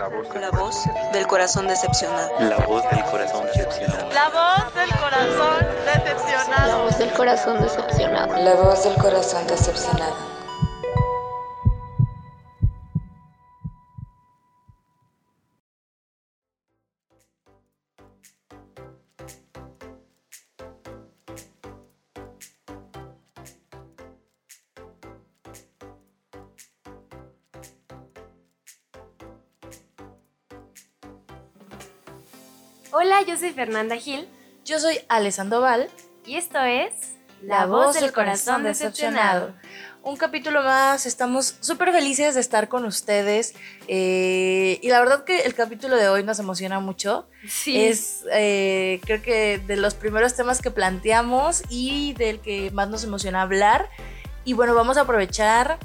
La voz del corazón decepcionado. La voz del corazón decepcionado. La voz del corazón decepcionado. La voz del corazón decepcionado. La voz del corazón decepcionado. Soy Fernanda Gil Yo soy Alessandro Val, y esto es La voz del corazón decepcionado. Un capítulo más, estamos súper felices de estar con ustedes eh, y la verdad que el capítulo de hoy nos emociona mucho. Sí. Es eh, creo que de los primeros temas que planteamos y del que más nos emociona hablar. Y bueno, vamos a aprovechar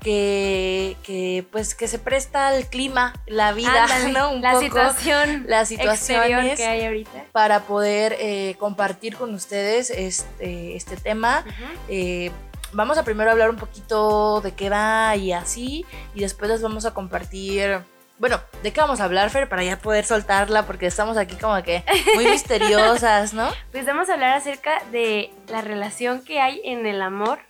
que, que, pues que se presta el clima, la vida, Ándale, ¿no? Un la poco, situación las exterior situaciones que hay ahorita. para poder eh, compartir con ustedes este, este tema. Eh, vamos a primero hablar un poquito de qué va y así, y después les vamos a compartir. Bueno, ¿de qué vamos a hablar, Fer? Para ya poder soltarla, porque estamos aquí como que muy misteriosas, ¿no? Pues vamos a hablar acerca de la relación que hay en el amor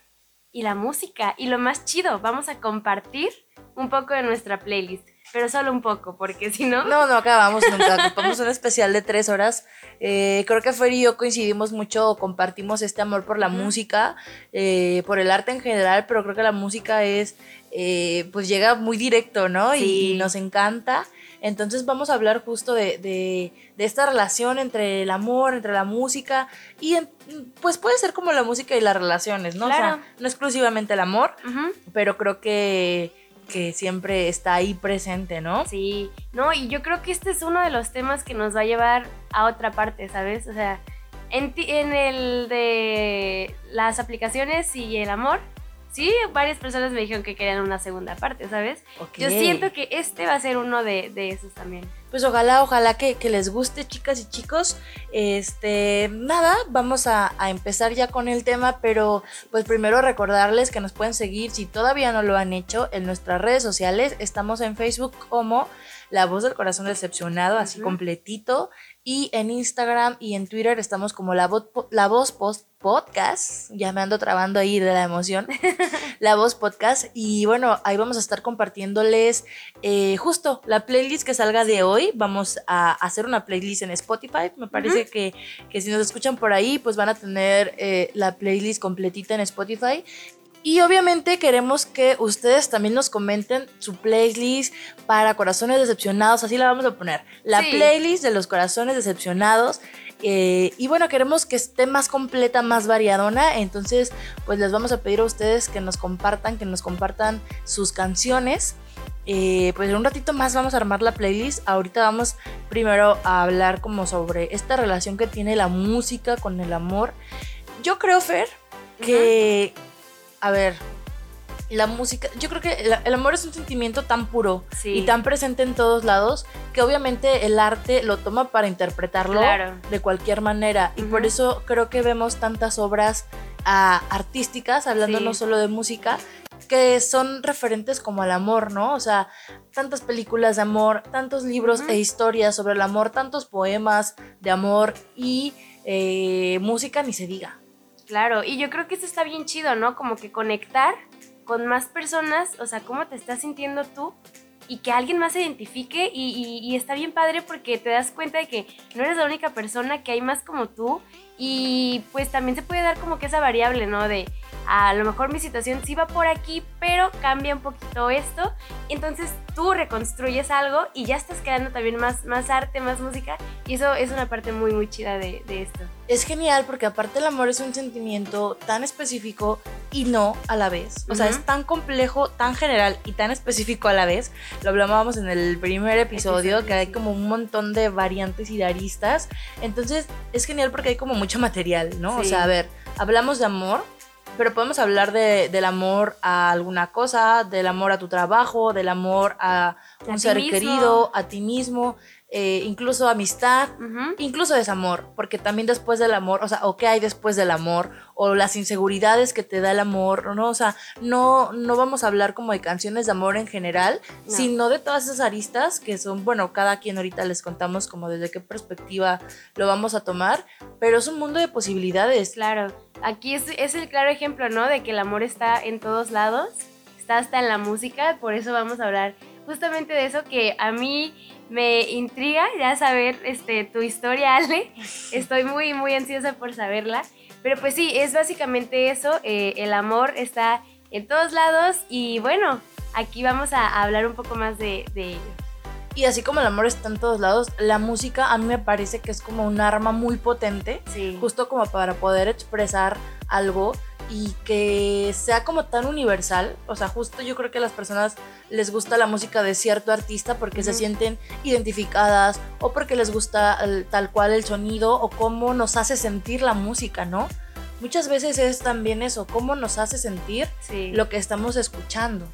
y la música. Y lo más chido, vamos a compartir un poco de nuestra playlist. Pero solo un poco, porque si no... No, no acabamos nunca. Ocupamos un especial de tres horas. Eh, creo que Fer y yo coincidimos mucho, compartimos este amor por la música, eh, por el arte en general, pero creo que la música es, eh, pues llega muy directo, ¿no? Sí. Y nos encanta. Entonces vamos a hablar justo de, de- de esta relación entre el amor, entre la música y en- pues puede ser como la música y las relaciones, ¿no? O sea, no exclusivamente el amor, pero creo que, que siempre está ahí presente, ¿no? Sí, no, y yo creo que este es uno de los temas que nos va a llevar a otra parte, ¿sabes? O sea, en, ti- en el de las aplicaciones y el amor, sí, varias personas me dijeron que querían una segunda parte, ¿sabes? Ok. Yo siento que este va a ser uno de, de esos también. Pues ojalá, ojalá que, que les guste, chicas y chicos. Este, nada, vamos a, a empezar ya con el tema, pero pues primero recordarles que nos pueden seguir si todavía no lo han hecho en nuestras redes sociales. Estamos en Facebook como La Voz del Corazón Decepcionado, así completito. Y en Instagram y en Twitter estamos como La la voz Post Podcast. Ya me ando trabando ahí de la emoción. la Voz Podcast. Y bueno, ahí vamos a estar compartiéndoles eh, justo la playlist que salga de hoy. Vamos a hacer una playlist en Spotify. Me parece que, que si nos escuchan por ahí, pues van a tener eh, la playlist completita en Spotify. Y obviamente queremos que ustedes también nos comenten su playlist para corazones decepcionados, así la vamos a poner. La Sí. playlist de los corazones decepcionados. eh, y bueno, queremos que esté más completa, más variadona. Entonces, pues les vamos a pedir a ustedes que nos compartan, que nos compartan sus canciones. Eh, pues en un ratito más vamos a armar la playlist. Ahorita vamos primero a hablar como sobre esta relación que tiene la música con el amor. Yo creo, Fer, que, a ver, la música, yo creo que el, amor es un sentimiento tan puro Sí. y tan presente en todos lados que obviamente el arte lo toma para interpretarlo Claro. de cualquier manera. Y por eso creo que vemos tantas obras ah, artísticas, hablando Sí. no solo de música, que son referentes como al amor, ¿no? O sea, tantas películas de amor, tantos libros e historias sobre el amor, tantos poemas de amor y eh, música ni se diga. Claro, y yo creo que eso está bien chido, ¿no? Como que conectar con más personas, o sea, cómo te estás sintiendo tú y que alguien más se identifique y, y- está bien padre porque te das cuenta de que no eres la única persona, que hay más como tú y pues también se puede dar como que esa variable, ¿no? De a lo mejor mi situación sí va por aquí, pero cambia un poquito esto, entonces tú reconstruyes algo y ya estás creando también más, más arte, más música y eso es una parte muy, muy chida de, de esto. Es genial porque aparte el amor es un sentimiento tan específico y no a la vez. O sea, es tan complejo, tan general y tan específico a la vez. Lo hablábamos en el primer episodio, que hay como un montón de variantes y de aristas. Entonces es genial porque hay como mucho material, ¿no? O Sí. sea, a ver, hablamos de amor, pero podemos hablar de- del amor a alguna cosa, del amor a tu trabajo, del amor a un ser querido, a ti mismo. Eh, incluso amistad, incluso desamor, porque también después del amor, o sea, o qué hay después del amor, o las inseguridades que te da el amor, ¿no? O sea, no, no vamos a hablar como de canciones de amor en general, No. sino de todas esas aristas que son, bueno, cada quien ahorita les contamos como desde qué perspectiva lo vamos a tomar, pero es un mundo de posibilidades. Claro, aquí es, es el claro ejemplo, ¿no? De que el amor está en todos lados, está hasta en la música, por eso vamos a hablar justamente de eso que a mí me intriga ya saber este, tu historia, Ale. Estoy muy, muy ansiosa por saberla. Pero pues sí, es básicamente eso, eh, el amor está en todos lados y bueno, aquí vamos a hablar un poco más de, de ello. Y así como el amor está en todos lados, la música a mí me parece que es como un arma muy potente, Sí. justo como para poder expresar algo y que sea como tan universal. O sea, justo yo creo que a las personas les gusta la música de cierto artista porque se sienten identificadas o porque les gusta el- tal cual el sonido o cómo nos hace sentir la música, ¿no? Muchas veces es también eso, cómo nos hace sentir sí. lo que estamos escuchando.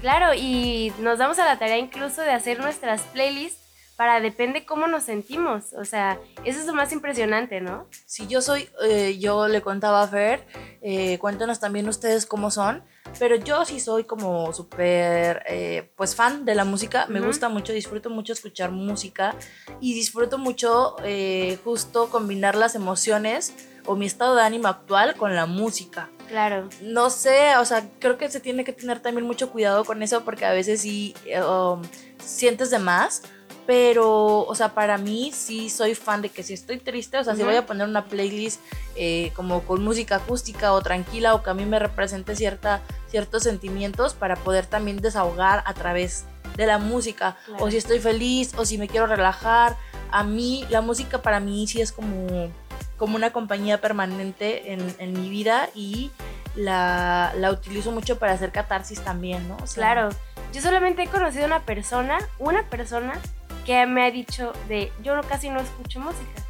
Claro, y nos damos a la tarea incluso de hacer nuestras playlists para depende cómo nos sentimos. O sea, eso es lo más impresionante, ¿no? Si yo soy, eh, yo le contaba a Fer, eh, cuéntanos también ustedes cómo son, pero yo sí soy como súper, eh, pues fan de la música, me Ujú. gusta mucho, disfruto mucho escuchar música y disfruto mucho eh, justo combinar las emociones o mi estado de ánimo actual con la música. Claro. No sé, o sea, creo que se tiene que tener también mucho cuidado con eso porque a veces sí eh, um, sientes de más. Pero, o sea, para mí sí soy fan de que si estoy triste, o sea, si voy a poner una playlist eh, como con música acústica o tranquila o que a mí me represente cierta, ciertos sentimientos para poder también desahogar a través de la música. Claro. O si estoy feliz o si me quiero relajar. A mí, la música para mí sí es como, como una compañía permanente en, en mi vida y la, la utilizo mucho para hacer catarsis también, ¿no? O sea, Claro. Yo solamente he conocido una persona, una persona que me ha dicho de yo casi no escucho música.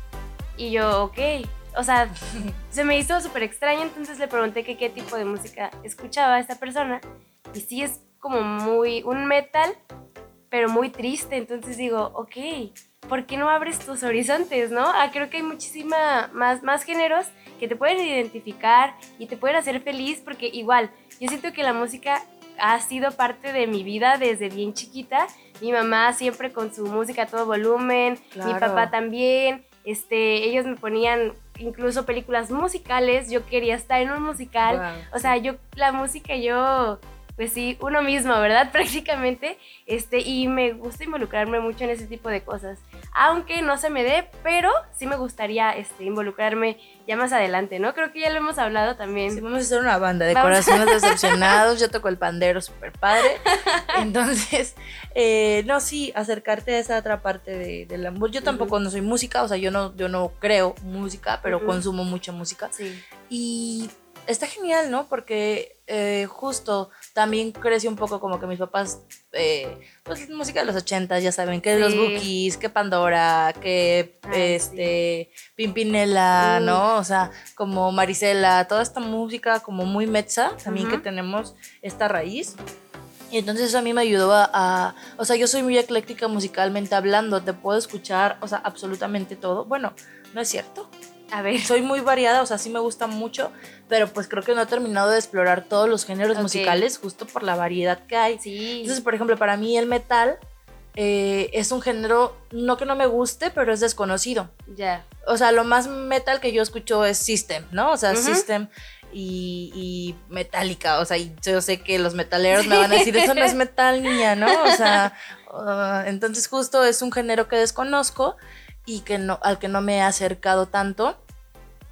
Y yo, ok. O sea, se me hizo súper extraño, entonces le pregunté que qué tipo de música escuchaba esta persona. Y sí es como muy, un metal, pero muy triste. Entonces digo, ok, ¿por qué no abres tus horizontes, no? Ah, creo que hay muchísima más, más géneros que te pueden identificar y te pueden hacer feliz, porque igual, yo siento que la música ha sido parte de mi vida desde bien chiquita. Mi mamá siempre con su música a todo volumen, mi papá también. Este, ellos me ponían incluso películas musicales, yo quería estar en un musical. Wow. O sea, yo, la música, yo, pues sí, uno mismo, ¿verdad? Prácticamente. Este, y me gusta involucrarme mucho en ese tipo de cosas. Aunque no se me dé, pero sí me gustaría este, involucrarme ya más adelante, ¿no? Creo que ya lo hemos hablado también. Sí, vamos a hacer una banda de Vamos. corazones decepcionados. Yo toco el pandero súper padre. Entonces, eh, no, sí, acercarte a esa otra parte de, de la música. Yo tampoco no soy música, o sea, yo no, yo no creo música, pero consumo mucha música. Sí. Y está genial, ¿no? Porque eh, justo también crecí un poco como que mis papás, eh, pues música de los ochentas, ya saben, que los Sí. Bookies, que Pandora, que Ay, este Pimpinela. ¿no? O sea, como Marisela, toda esta música como muy mexa, también que tenemos esta raíz. Y entonces eso a mí me ayudó a, a- o sea, yo soy muy ecléctica musicalmente hablando, te puedo escuchar, o sea, absolutamente todo. Bueno, no es cierto, A ver. soy muy variada, o sea, sí me gusta mucho, pero pues creo que no he terminado de explorar todos los géneros musicales justo por la variedad que hay. Sí. Entonces, por ejemplo, para mí el metal eh, es un género, no que no me guste, pero es desconocido. ya. O sea, lo más metal que yo escucho es System, ¿no? O sea. System y, y Metallica. O sea, y yo sé que los metaleros me van a decir, eso no es metal, niña, ¿no? O sea, ah, entonces justo es un género que desconozco y que no, al que no me he acercado tanto.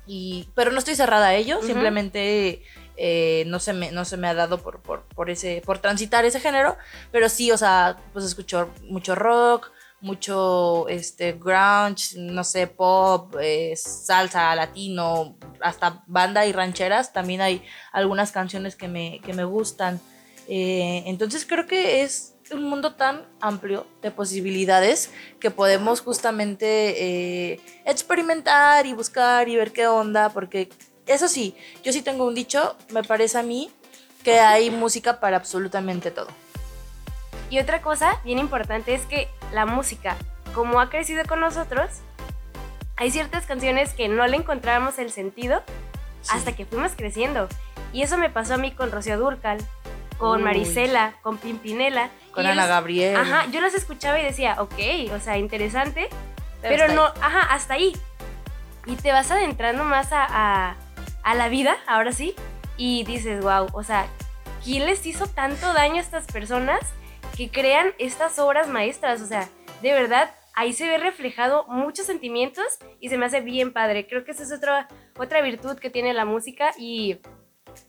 Y, pero no estoy cerrada a ello, simplemente eh, no, se me, no se me ha dado por, por, por, ese, por transitar ese género. Pero sí, o sea, pues escucho mucho rock, mucho este grunge, no sé, pop, eh, salsa, latino, hasta banda y rancheras. También hay algunas canciones que me, que me gustan. Eh, entonces creo que es un mundo tan amplio de posibilidades que podemos justamente eh, experimentar y buscar y ver qué onda, porque eso sí, yo sí tengo un dicho, me parece a mí que hay música para absolutamente todo. Y otra cosa bien importante es que la música como ha crecido con nosotros, hay ciertas canciones que no le encontrábamos el sentido hasta que fuimos creciendo. Y eso me pasó a mí con Rocío Durcal, con Uy. Marisela, con Pimpinela. Con Y Ana Gabriel. Ajá, yo las escuchaba y decía, ok, o sea, interesante, Pero pero, no, ajá, hasta ahí. Y te vas adentrando más a, a- a la vida, ahora sí, y dices, wow, o sea, ¿quién les hizo tanto daño a estas personas que crean estas obras maestras? O sea, de verdad, ahí se ve reflejado muchos sentimientos y se me hace bien padre. Creo que esa es otra, otra virtud que tiene la música y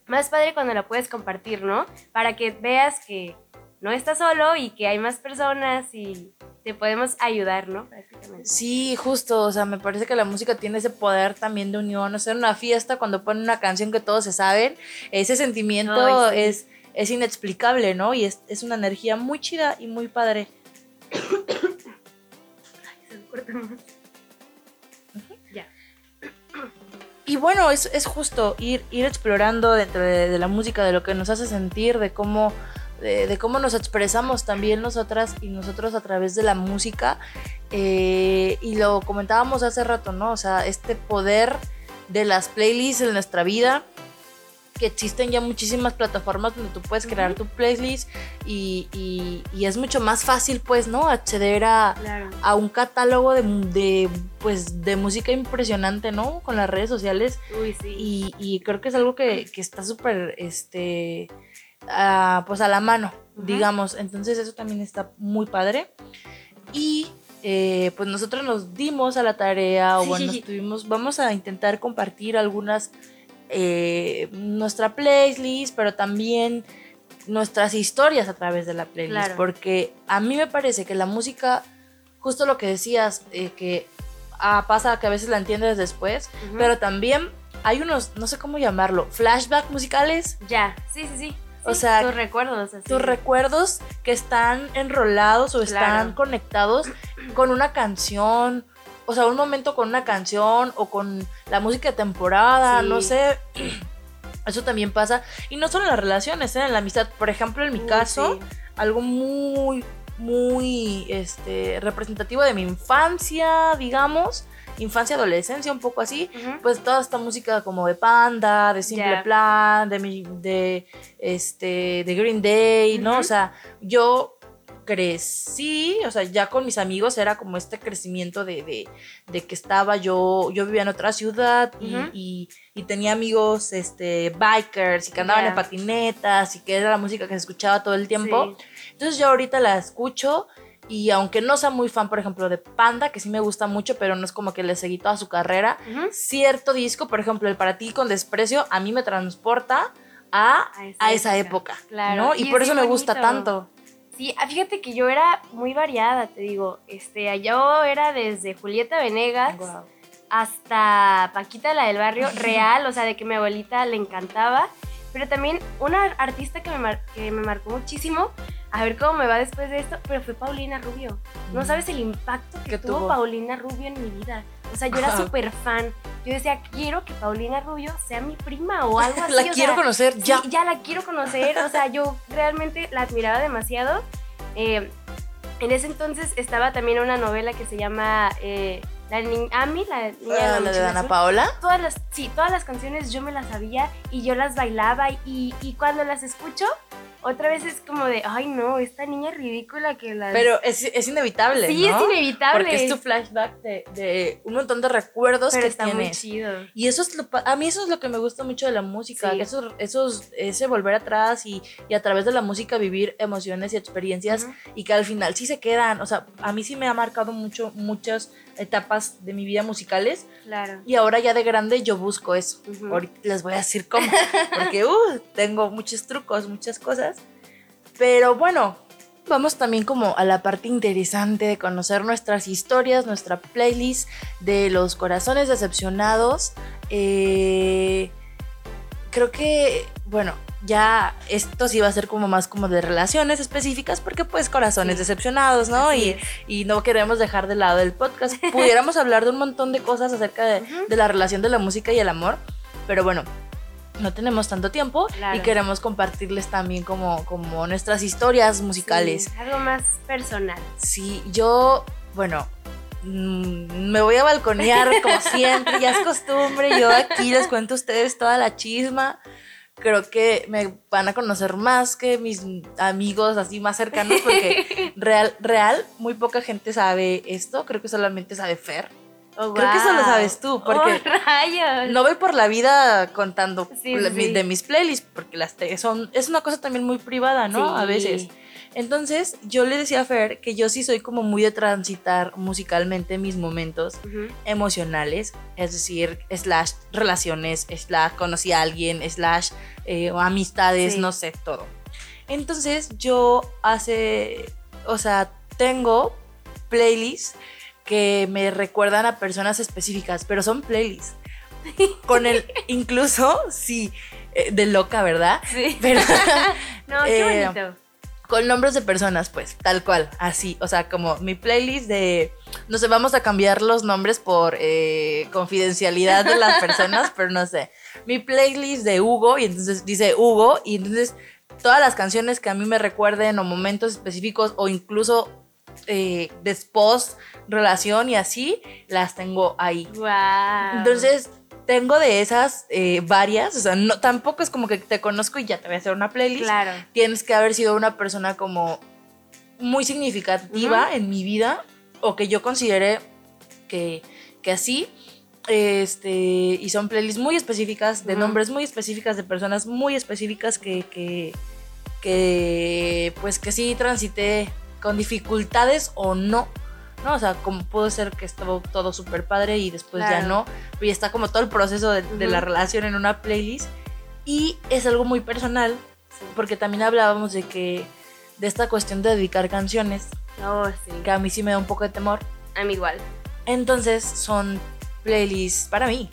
más padre cuando la puedes compartir, ¿no? Para que veas que no estás solo y que hay más personas y te podemos ayudar, ¿no? Prácticamente. Sí, justo, o sea, me parece que la música tiene ese poder también de unión, o sea, en una fiesta cuando ponen una canción que todos se saben, ese sentimiento Ay, sí. es, es inexplicable, ¿no? Y es, es una energía muy chida y muy padre. Se me corta más. Ya. Y bueno, es, es justo ir, ir explorando dentro de, de la música, de lo que nos hace sentir, de cómo, de, de cómo nos expresamos también nosotras y nosotros a través de la música. Eh, y lo comentábamos hace rato, ¿no? O sea, este poder de las playlists en nuestra vida, que existen ya muchísimas plataformas donde tú puedes crear tu playlist y, y- y es mucho más fácil, pues, ¿no? Acceder a, Claro. a un catálogo de, de, pues, de música impresionante, ¿no? Con las redes sociales. Uy, sí. Y, y creo que es algo que, que está súper, este, ah, pues a la mano, Ujú. digamos. Entonces eso también está muy padre. Y eh, pues nosotros nos dimos a la tarea, o bueno, estuvimos, vamos a intentar compartir algunas, eh, nuestra playlist, pero también nuestras historias a través de la playlist. Claro. Porque a mí me parece que la música, justo lo que decías, eh, que ah, pasa que a veces la entiendes después, pero también hay unos, no sé cómo llamarlo, flashback musicales. Ya, sí, sí, sí. O Sí, sea, tus recuerdos. Así. Tus recuerdos que están enrolados o están conectados con una canción, o sea, un momento con una canción o con la música de temporada, Sí. no sé. Eso también pasa. Y no solo en las relaciones, ¿eh? en la amistad. Por ejemplo, en mi caso, sí. algo muy, muy este, representativo de mi infancia, digamos. Infancia, adolescencia, un poco así pues toda esta música como de Panda, de Simple. Plan, de, mi- de, este, de Green Day, ¿no? O sea, yo crecí, o sea, ya con mis amigos era como este crecimiento de, de- de que estaba yo, yo vivía en otra ciudad y, y- y tenía amigos, este, bikers y que andaban en patinetas y que era la música que se escuchaba todo el tiempo. Sí. Entonces yo ahorita la escucho y aunque no sea muy fan, por ejemplo, de Panda, que sí me gusta mucho, pero no es como que le seguí toda su carrera, cierto disco, por ejemplo, el Para ti con desprecio, a mí me transporta a, A esa a esa época, época, claro. ¿no? Y Y por es eso me gusta tanto. Sí, ah, fíjate que yo era muy variada, te digo. Este, yo era desde Julieta Venegas hasta Paquita la del barrio real, o sea, de que mi abuelita le encantaba. Pero también una artista que me, mar- que me marcó muchísimo, a ver cómo me va después de esto, pero fue Paulina Rubio. No Mm. sabes el impacto que ¿Qué tuvo, tuvo? Paulina Rubio en mi vida. O sea, yo era súper fan. Yo decía, quiero que Paulina Rubio sea mi prima o algo así. La o quiero sea, conocer Sí, ya. ya la quiero conocer. O sea, yo realmente la admiraba demasiado. Eh, en ese entonces estaba también una novela que se llama eh, La Ni- Ami, la niña Ah, la la de mochila Ana azul. Paola. Todas las, sí, todas las canciones yo me las sabía y yo las bailaba y, y cuando las escucho, otra vez es como de, ay no, esta niña ridícula que las... Pero es, es inevitable, sí, ¿no? es inevitable. Porque es tu flashback de, de un montón de recuerdos pero que está muy tienes. chido. Y eso es lo, a mí eso es lo que me gusta mucho de la música, Sí. esos, esos, ese volver atrás y, y a través de la música vivir emociones y experiencias y que al final sí se quedan, o sea, a mí sí me ha marcado mucho muchas etapas de mi vida musicales Claro. y ahora ya de grande yo busco eso. Ahorita les voy a decir cómo, porque uh, tengo muchos trucos, muchas cosas. Pero bueno, vamos también como a la parte interesante de conocer nuestras historias, nuestra playlist de los corazones decepcionados. Eh, creo que, bueno, ya esto sí va a ser como más como de relaciones específicas, porque pues corazones Sí. decepcionados, ¿no? Y, y no queremos dejar de lado el podcast. Pudiéramos hablar de un montón de cosas acerca de, de la relación de la música y el amor, pero bueno, no tenemos tanto tiempo Claro. y queremos compartirles también como, como nuestras historias musicales. Sí, algo más personal. Sí, yo, bueno, mm, me voy a balconear como siempre, ya es costumbre, yo aquí les cuento a ustedes toda la chisma. Creo que me van a conocer más que mis amigos así más cercanos porque real, real, muy poca gente sabe esto, creo que solamente sabe Fer. Oh, Creo que eso lo sabes tú, porque Oh, rayos. no voy por la vida contando Sí, la- sí, mi- sí. de mis playlists, porque las te- son, es una cosa también muy privada, ¿no? Sí. A veces. Entonces, yo le decía a Fer que yo sí soy como muy de transitar musicalmente mis momentos emocionales, es decir, slash relaciones, slash conocí a alguien, slash eh, amistades, no sé, todo. Entonces, yo hace, o sea, tengo playlists que me recuerdan a personas específicas, pero son playlists. Con el, incluso, sí, eh, de loca, ¿verdad? Sí. Pero No, qué Eh, bonito. con nombres de personas, pues, tal cual, así. O sea, como mi playlist de, no sé, vamos a cambiar los nombres por eh, confidencialidad de las personas, pero no sé. Mi playlist de Hugo, y entonces dice Hugo, y entonces todas las canciones que a mí me recuerden o momentos específicos o incluso eh, después relación y así, las tengo ahí. Wow. Entonces, tengo de esas eh, varias, o sea, no, tampoco es como que te conozco y ya te voy a hacer una playlist Claro. tienes que haber sido una persona como muy significativa en mi vida o que yo considere que, que así. Este, y son playlists muy específicas, de nombres muy específicas, de personas muy específicas que, que, que, pues que sí transité con dificultades o no. ¿no? O sea, como pudo ser que estuvo todo súper padre y después ya no. Ya está como todo el proceso de, de la relación en una playlist. Y es algo muy personal, porque también hablábamos de que de esta cuestión de dedicar canciones, Oh, sí. que a mí sí me da un poco de temor. A mí igual. Entonces son playlists para mí.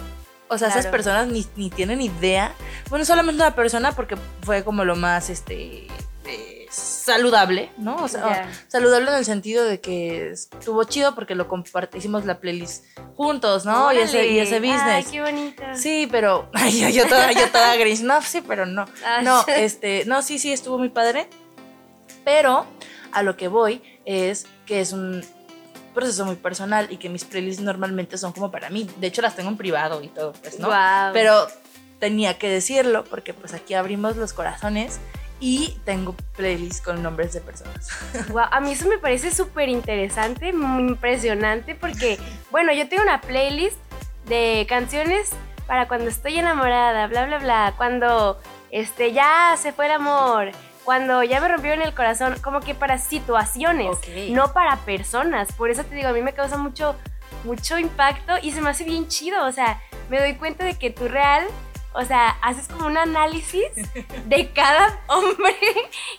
O sea, esas Claro. personas ni, ni tienen idea. Bueno, solamente una persona porque fue como lo más este saludable, ¿no? O sea, Ya. saludable en el sentido de que estuvo chido porque lo compartimos, la playlist juntos, ¿no? Y ese, y ese business. Ay, qué bonito. Sí, pero yo, yo toda, yo toda gris. No, sí, pero no. Ay. No, este, no, sí, sí, estuvo muy padre. Pero a lo que voy es que es un proceso muy personal y que mis playlists normalmente son como para mí. De hecho, las tengo en privado y todo, pues, ¿no? Guau. Pero tenía que decirlo porque pues aquí abrimos los corazones y tengo playlists con nombres de personas. Guau, a mí eso me parece súper interesante, muy impresionante, porque, bueno, yo tengo una playlist de canciones para cuando estoy enamorada, bla, bla, bla, cuando este, ya se fue el amor, cuando ya me rompieron el corazón, como que para situaciones, Ok. no para personas. Por eso te digo, a mí me causa mucho, mucho impacto y se me hace bien chido, o sea, me doy cuenta de que tú real... O sea, haces como un análisis de cada hombre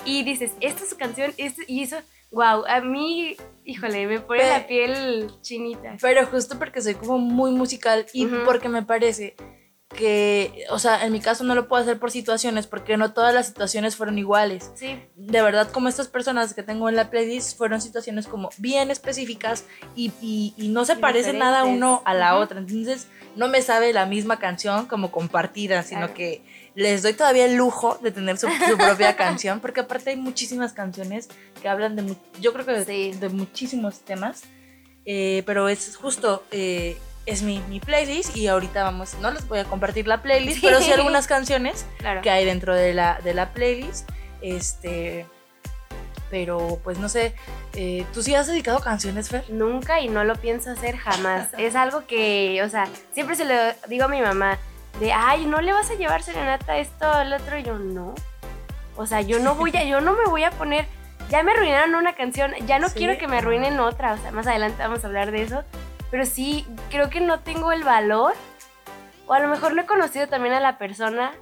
y dices, esta es su canción, esto, y eso, wow, a mí, híjole, me pone la piel chinita. Pero justo porque soy como muy musical y porque me parece que, o sea, en mi caso no lo puedo hacer por situaciones, porque no todas las situaciones fueron iguales. Sí, De verdad, como estas personas que tengo en la playlist fueron situaciones como bien específicas y, y- y no se parece nada uno a la Ujú. otra. Entonces, no me sabe la misma canción como compartida, sino Claro. que les doy todavía el lujo de tener su, su propia canción, porque aparte hay muchísimas canciones que hablan de, yo creo que de, Sí. de muchísimos temas, eh, pero es justo, eh, es mi, mi playlist y ahorita vamos, no les voy a compartir la playlist, pero sí algunas canciones claro. que hay dentro de la, de la playlist. Este, pero pues no sé, eh, ¿tú sí has dedicado canciones, Fer? Nunca y no lo pienso hacer jamás. es algo que, o sea, siempre se lo digo a mi mamá, de, ay, ¿no le vas a llevar serenata esto, el otro? Y yo, no. O sea, yo no voy a, yo no me voy a poner, ya me arruinaron una canción, ya no Sí. quiero que me arruinen otra, o sea, más adelante vamos a hablar de eso, pero sí, creo que no tengo el valor, o a lo mejor no he conocido también a la persona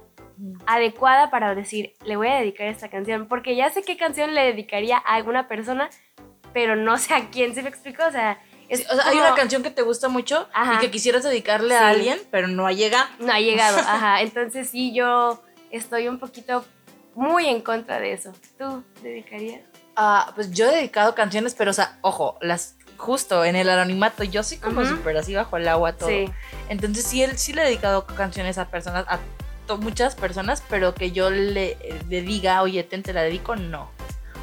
adecuada para decir, le voy a dedicar esta canción, porque ya sé qué canción le dedicaría a alguna persona, pero no sé a quién, ¿se me explicó? O sea, es Sí, o sea, hay una canción que te gusta mucho Ajá. y que quisieras dedicarle Sí. a alguien, pero no ha llegado. No ha llegado, ajá, entonces sí, yo estoy un poquito muy en contra de eso. ¿Tú dedicarías? Ah, pues yo he dedicado canciones, pero o sea, ojo, las justo en el anonimato, yo sí como Ujú. súper así bajo el agua todo. Sí, Entonces sí, él, sí le he dedicado canciones a personas, a muchas personas, pero que yo le, le diga, oye, ten, te la dedico, no.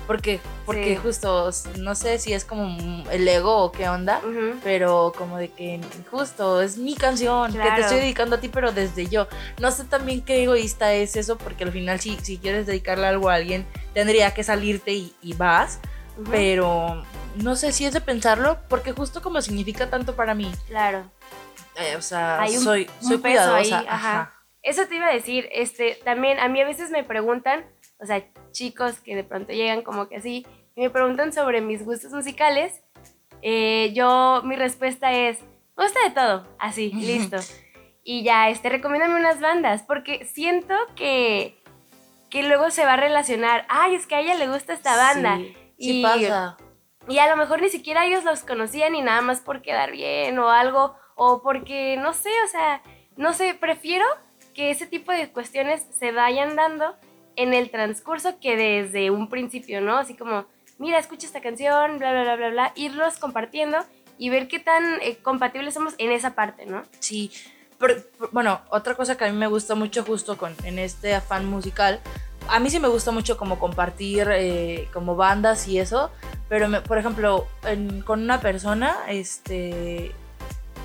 Porque, porque Sí. justo, no sé si es como el ego o qué onda, pero como de que justo es mi canción, que te estoy dedicando a ti, pero desde yo. No sé también qué egoísta es eso, porque al final si, si quieres dedicarle algo a alguien, tendría que salirte y, y vas, pero no sé si es de pensarlo, porque justo como significa tanto para mí, Claro. eh, o sea, Hay un- soy, un soy peso ahí, cuidadosa. ajá. ajá. Eso te iba a decir, este, también a mí a veces me preguntan, o sea, chicos que de pronto llegan como que así, y me preguntan sobre mis gustos musicales, eh, yo, mi respuesta es, me gusta de todo, así, listo. Y ya, este, recomiéndame unas bandas, porque siento que, que luego se va a relacionar, ay, es que a ella le gusta esta banda. Sí, sí Y- pasa. Y a lo mejor ni siquiera ellos los conocían y nada más por quedar bien o algo, o porque, no sé, o sea, no sé, prefiero que ese tipo de cuestiones se vayan dando en el transcurso que desde un principio, ¿no? Así como, mira, escucha esta canción, bla, bla, bla, bla, bla, irlos compartiendo y ver qué tan eh, compatibles somos en esa parte, ¿no? Sí, pero, bueno, otra cosa que a mí me gusta mucho justo con, en este afán musical, a mí sí me gusta mucho como compartir eh, como bandas y eso, pero me- por ejemplo, en- con una persona, este,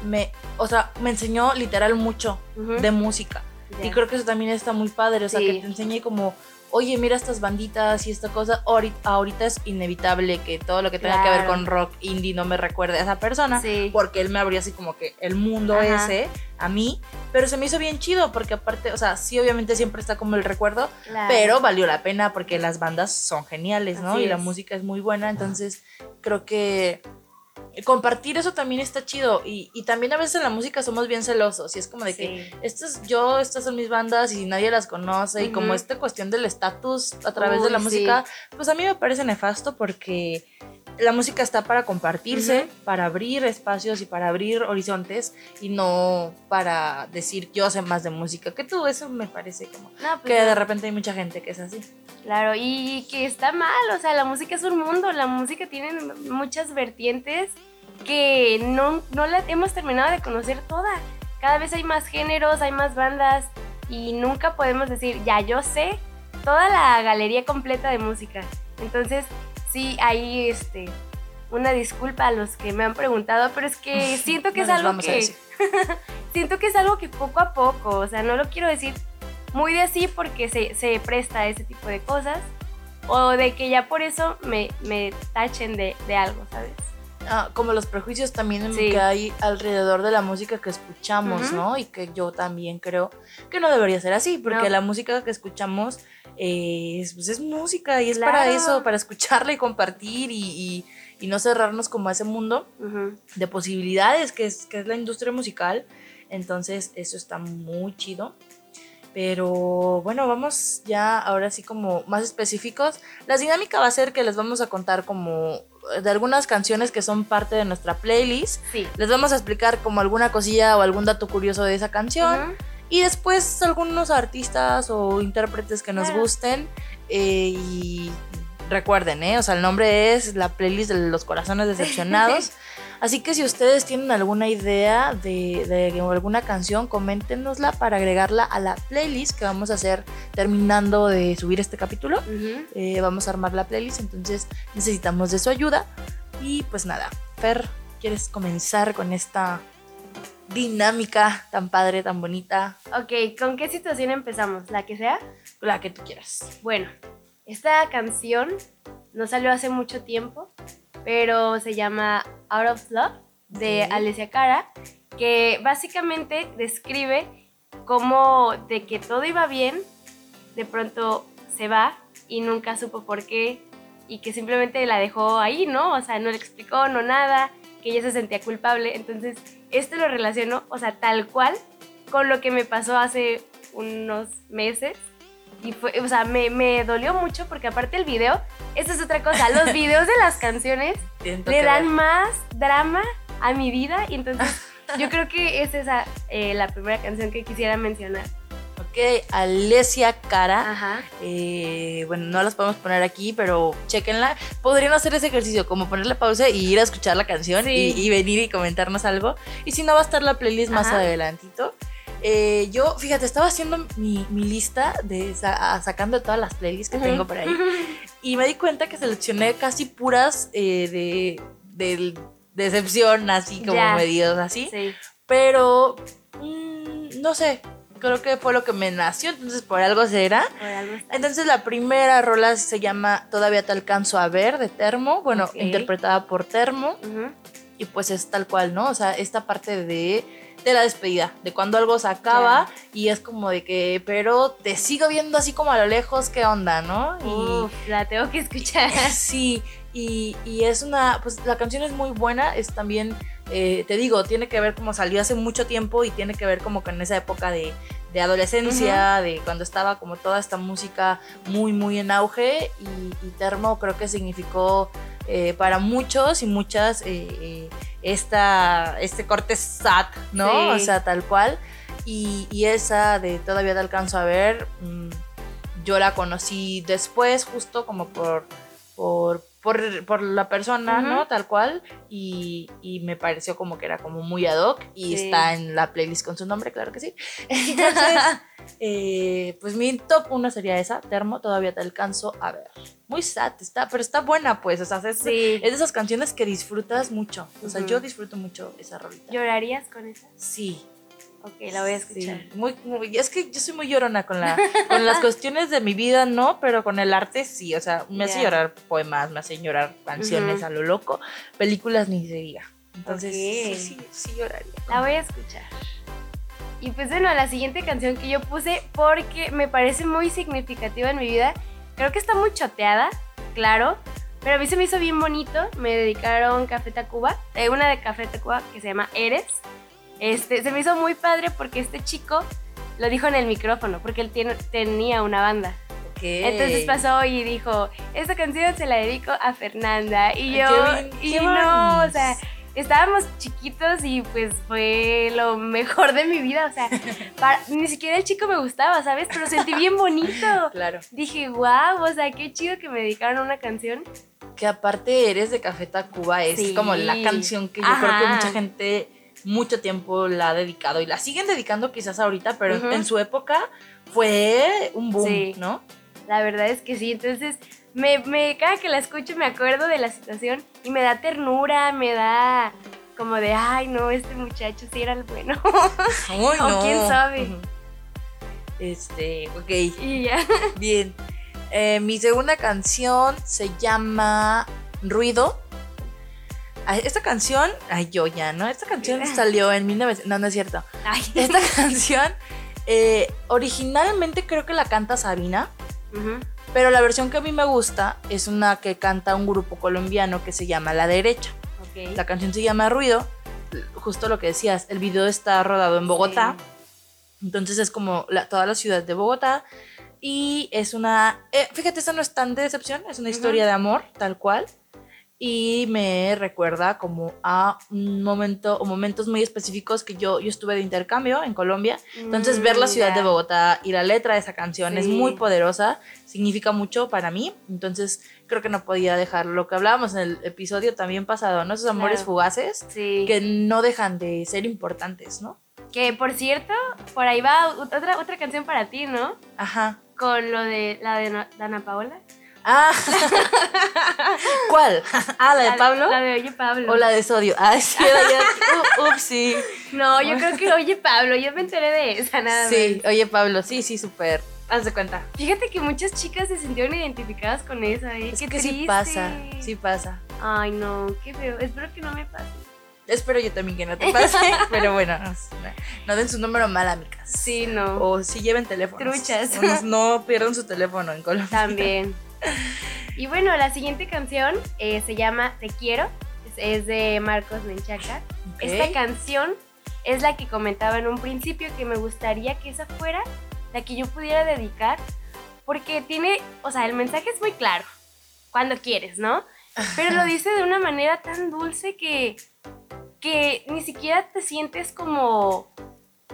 me, o sea, me enseñó literal mucho de música. Y creo que eso también está muy padre, o sea, Sí. que te enseñe como, oye, mira estas banditas y esta cosa. Ahorita, ahorita es inevitable que todo lo que tenga que ver con rock indie no me recuerde a esa persona, Sí. porque él me abrió así como que el mundo Ajá. ese a mí, pero se me hizo bien chido, porque aparte, o sea, sí, obviamente siempre está como el recuerdo, Claro. pero valió la pena porque las bandas son geniales, ¿no? Así y la música es muy buena, entonces creo que compartir eso también está chido. Y, y también a veces en la música somos bien celosos y es como de que Sí. esto es yo, estas son mis bandas y nadie las conoce. Y como esta cuestión del estatus a través de la sí. música, pues a mí me parece nefasto porque la música está para compartirse, para abrir espacios y para abrir horizontes y no para decir yo sé más de música que tú. Eso me parece como No, pues que no. de repente hay mucha gente que es así. Claro, y que está mal, o sea, la música es un mundo, la música tiene muchas vertientes que no, no la hemos terminado de conocer toda. Cada vez hay más géneros, hay más bandas y nunca podemos decir, ya yo sé toda la galería completa de música. Entonces, sí, hay este, una disculpa a los que me han preguntado, pero es que siento que No es algo que siento que es algo que poco a poco, o sea, no lo quiero decir muy de así porque se, se presta a ese tipo de cosas, o de que ya por eso me, me tachen de, de algo, ¿sabes? Ah, como los prejuicios también Sí. que hay alrededor de la música que escuchamos. ¿no? Y que yo también creo que no debería ser así, porque No. la música que escuchamos eh, es, pues es música y es Claro. para eso, para escucharla y compartir y, y- y no cerrarnos como a ese mundo de posibilidades que es, que es la industria musical. Entonces eso está muy chido. Pero bueno, vamos ya ahora sí como más específicos. La dinámica va a ser que les vamos a contar como de algunas canciones que son parte de nuestra playlist. Sí. Les vamos a explicar como alguna cosilla o algún dato curioso de esa canción. Y después algunos artistas o intérpretes que nos Claro. gusten. eh, y recuerden, ¿eh? O sea, el nombre es la playlist de los corazones decepcionados. Así que si ustedes tienen alguna idea de, de alguna canción, coméntenosla para agregarla a la playlist que vamos a hacer terminando de subir este capítulo. Eh, vamos a armar la playlist, entonces necesitamos de su ayuda. Y pues nada, Fer, ¿quieres comenzar con esta dinámica tan padre, tan bonita? Ok, ¿con qué situación empezamos? ¿La que sea? La que tú quieras. Bueno, esta canción no salió hace mucho tiempo, pero se llama Out of Love de. Alessia Cara, que básicamente describe cómo de que todo iba bien, de pronto se va y nunca supo por qué y que simplemente la dejó ahí, ¿no? O sea, no le explicó, no nada, que ella se sentía culpable. Entonces, esto lo relaciono, o sea, tal cual con lo que me pasó hace unos meses. Y fue, o sea, me, me dolió mucho porque aparte el video, esta es otra cosa, los videos de las canciones Siento le dan ver. más drama a mi vida y entonces yo creo que es esa eh, la primera canción que quisiera mencionar. Ok, Alesia Cara. Ajá. Eh, bueno, no las podemos poner aquí, pero chequenla. Podrían hacer ese ejercicio, como ponerle pausa y ir a escuchar la canción Sí. y, y venir y comentarnos algo. Y si no, va a estar la playlist más Ajá. adelantito. Eh, yo, fíjate, estaba haciendo mi, mi lista de sa- sacando todas las playlists que tengo por ahí. Y me di cuenta que seleccioné casi puras eh, de, del- decepción, así como Ya. medidos así. Sí. Pero, mm, no sé, creo que fue lo que me nació, entonces por algo será. Por algo. Entonces la primera rola se llama Todavía te alcanzo a ver de Termo, bueno, interpretada por Termo. Y pues es tal cual, ¿no? O sea, esta parte de, de la despedida, de cuando algo se acaba y es como de que, pero te sigo viendo así como a lo lejos, ¿qué onda, no? Uf, la tengo que escuchar. Y sí, y, y es una, pues la canción es muy buena, es también, eh, te digo, tiene que ver como salió hace mucho tiempo y tiene que ver como con esa época de, de adolescencia, de cuando estaba como toda esta música muy, muy en auge y, y Termo creo que significó eh, para muchos y muchas eh, eh, esta, este corte sad, ¿no? Sí. O sea, tal cual. Y, y esa de Todavía te alcanzo a ver, mm, yo la conocí después, justo como por, por, por, por la persona. ¿no? Tal cual. Y, y me pareció como que era como muy ad hoc y Sí. está en la playlist con su nombre, claro que sí. Entonces, eh, pues mi top uno sería esa, Termo, todavía te alcanzo a ver. Muy sad, está, pero está buena, pues, o sea, es, Sí. es de esas canciones que disfrutas mucho. O sea, yo disfruto mucho esa rolita. ¿Llorarías con esa? Sí. Ok, la voy a escuchar. Sí, muy, muy- es que yo soy muy llorona con, la, con las cuestiones de mi vida, no, pero con el arte sí. O sea, me hace llorar poemas, me hace llorar canciones a lo loco, películas ni se diga. Entonces, sí, sí, sí lloraría. La voy a escuchar. Y pues bueno, la siguiente canción que yo puse porque me parece muy significativa en mi vida. Creo que está muy choteada, claro. Pero a mí se me hizo bien bonito. Me dedicaron Café Tacuba. eh, una de Café Tacuba que se llama Eres. Este, se me hizo muy padre porque este chico lo dijo en el micrófono. Porque él tiene- tenía una banda. Ok. Entonces pasó y dijo, esta canción se la dedico a Fernanda. Y Ay, yo, qué bien, y qué no, o sea, estábamos chiquitos y pues fue lo mejor de mi vida. O sea, para- ni siquiera el chico me gustaba, ¿sabes? Pero sentí bien bonito. Claro. Dije, wow, o sea, qué chido que me dedicaron a una canción. Que aparte eres de Café Tacuba, es Sí. como la canción que yo Ajá. creo que mucha gente mucho tiempo la ha dedicado y la siguen dedicando quizás ahorita, pero en su época fue un boom, Sí. ¿no? La verdad es que sí. Entonces, me, me, cada que la escucho me acuerdo de la situación y me da ternura, me da como de, ay, no, este muchacho sí era el bueno. O quién sabe. Este, ok. y ya. Bien. Eh, mi segunda canción se llama Ruido. Esta canción, ay, yo ya, ¿no? Esta canción salió en 1900. No, no es cierto. Ay. Esta canción, eh, originalmente creo que la canta Sabina, pero la versión que a mí me gusta es una que canta un grupo colombiano que se llama La Derecha. La canción se llama Ruido. Justo lo que decías, el video está rodado en Bogotá. Entonces es como la- toda la ciudad de Bogotá. Y es una. eh, fíjate, esta no es tan de decepción, es una historia de amor, tal cual. Y me recuerda como a un momento o momentos muy específicos que yo, yo estuve de intercambio en Colombia. Entonces, Mm, ver la ciudad ya. de Bogotá y la letra de esa canción es Sí. muy poderosa, significa mucho para mí. Entonces, creo que no podía dejar lo que hablábamos en el episodio también pasado, ¿no? Esos amores Claro. fugaces Sí. que no dejan de ser importantes, ¿no? Que por cierto, por ahí va otra, otra canción para ti, ¿no? Ajá. Con lo de la de Dana Paola. Ah, ¿cuál? Ah, la de Pablo. La de Oye Pablo. O la de Sodio. Ah, sí, ya. Uh, upsi. No, yo creo que Oye Pablo, yo me enteré de esa nada Sí, más. oye, Pablo, sí, sí, súper. Haz de cuenta. Fíjate que muchas chicas se sintieron identificadas con esa, ¿eh? Es Qué que sí pasa, sí pasa. Ay, no, qué feo. Espero que no me pase. Espero yo también que no te pase, pero bueno, no, no den su número mal, amigas. Sí, no. O si lleven teléfono. Truchas. no pierdan su teléfono en Colombia. También. Y bueno, la siguiente canción eh, se llama Te Quiero. Es, de Marcos Menchaca. Esta canción es la que comentaba en un principio que me gustaría que esa fuera la que yo pudiera dedicar. Porque tiene, o sea, el mensaje es muy claro. Cuando quieres, ¿no? Pero lo dice de una manera tan dulce que, que ni siquiera te sientes como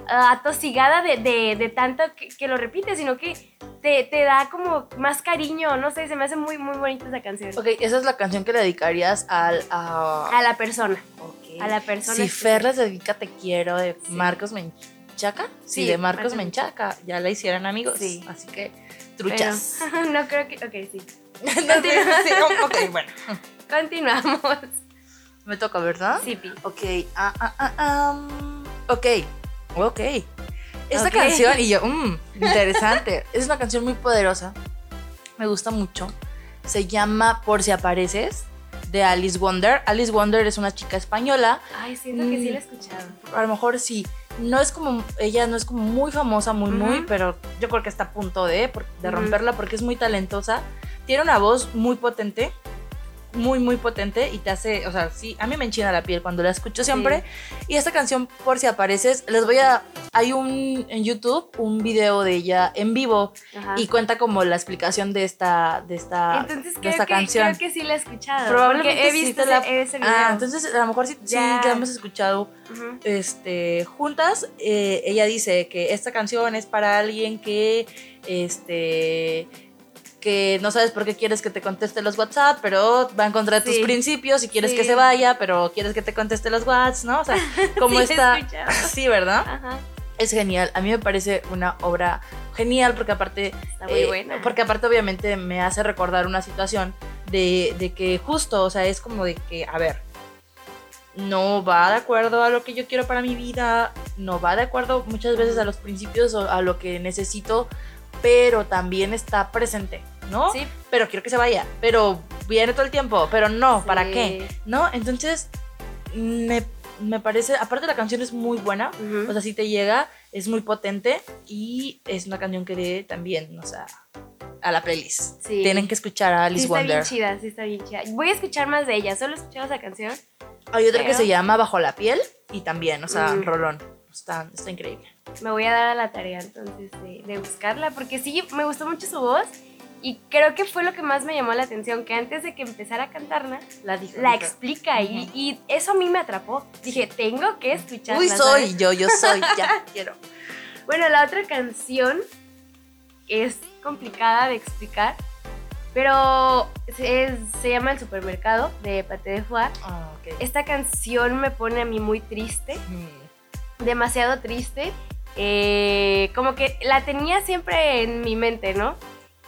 atosigada de, de- de tanto que, que lo repites, sino que te, te da como más cariño, no sé, se me hace muy, muy bonita esa canción. Ok, esa es la canción que le dedicarías al. A, A la persona, Ok. a la persona. Si que- Fer les dedica Te Quiero de Marcos Menchaca. Sí, Sí, de Marcos Marcos Menchaca. Ya la hicieron amigos. Sí. Así que, pero- truchas. no creo que, ok, sí. Sí, oh, ok, bueno. Continuamos. Me toca, ¿verdad? Sí, Pi. Ok. Ah, ah, ah, ah, ok. Ok. Esta canción, y yo, mm, interesante. es una canción muy poderosa. Me gusta mucho. Se llama Por si apareces, de Alice Wonder. Alice Wonder es una chica española. Ay, siento que sí Mm. la he escuchado. A lo mejor sí. No es como, ella no es como muy famosa, muy, muy, pero yo creo que está a punto de, de romperla porque es muy talentosa. Tiene una voz muy potente, muy, muy potente y te hace, o sea, sí, a mí me enchina la piel cuando la escucho siempre. Y esta canción, por si apareces, les voy a, hay un, en YouTube, un video de ella en vivo Ajá. y cuenta como la explicación de esta, de esta, Entonces de creo esta que, canción. creo que sí la he escuchado. Probablemente he visto la- ese, ese video. Ah, entonces a lo mejor sí, sí la hemos escuchado este, juntas, eh, ella dice que esta canción es para alguien que, este, que no sabes por qué quieres que te conteste los WhatsApp, pero va en contra de tus principios y quieres Sí. que se vaya, pero quieres que te conteste los WhatsApp, ¿no? O sea, como Sí, está... Sí, ¿verdad? Ajá. Es genial. A mí me parece una obra genial porque aparte... Está muy eh, buena. Porque aparte obviamente me hace recordar una situación de, de que justo, o sea, es como de que, a ver, no va de acuerdo a lo que yo quiero para mi vida, no va de acuerdo muchas veces a los principios o a lo que necesito, pero también está presente, ¿no? Sí. Pero quiero que se vaya, pero viene todo el tiempo, pero no, ¿para qué? ¿No? Entonces, me, me parece, aparte la canción es muy buena, Ujú. o sea, sí te llega, es muy potente y es una canción que de también, o sea, a la playlist. Sí. Tienen que escuchar a Alice sí está bien Wonder. chida, sí está bien chida. Voy a escuchar más de ella, solo he escuchado esa canción. Hay otra que se llama Bajo la piel y también, o sea, Mm. rolón. Está, está increíble. Me voy a dar a la tarea entonces de, de buscarla, porque sí, me gustó mucho su voz y creo que fue lo que más me llamó la atención, que antes de que empezara a cantarla, La dijo. la dijo. explica y, y eso a mí me atrapó. Dije, tengo que escucharla. Uy, ¿sabes? soy yo, yo soy, ya quiero. Bueno, la otra canción es complicada de explicar,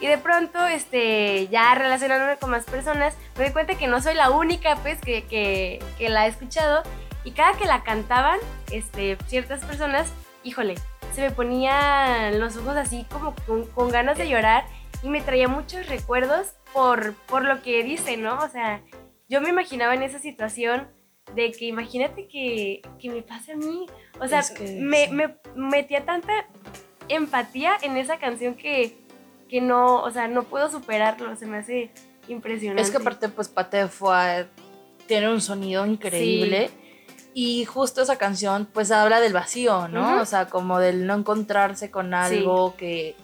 Y de pronto, este, ya relacionándome con más personas, me doy cuenta que no soy la única, pues, que, que, que la he escuchado. Y cada que la cantaban, este, ciertas personas, híjole, se me ponían los ojos así como con, con ganas de llorar y me traía muchos recuerdos por, por lo que dice, ¿no? O sea, yo me imaginaba en esa situación de que imagínate que, que me pase a mí. O sea, Es que me, sí. me metía tanta empatía en esa canción que, que no, o sea, no puedo superarlo, se me hace impresionante. Es que aparte, pues Pate fue, tiene un sonido increíble. Y justo esa canción, pues habla del vacío, ¿no? O sea, como del no encontrarse con algo que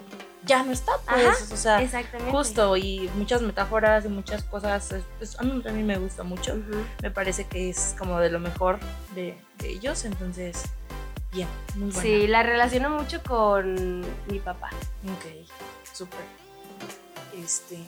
ya no está, pues. Ajá, o sea, Exactamente. justo. Y muchas metáforas y muchas cosas. es- es- a mí también me gusta mucho. Me parece que es como de lo mejor de, de ellos. Entonces, bien, muy buena. Sí, la relaciono mucho con mi papá. Ok, súper. Este.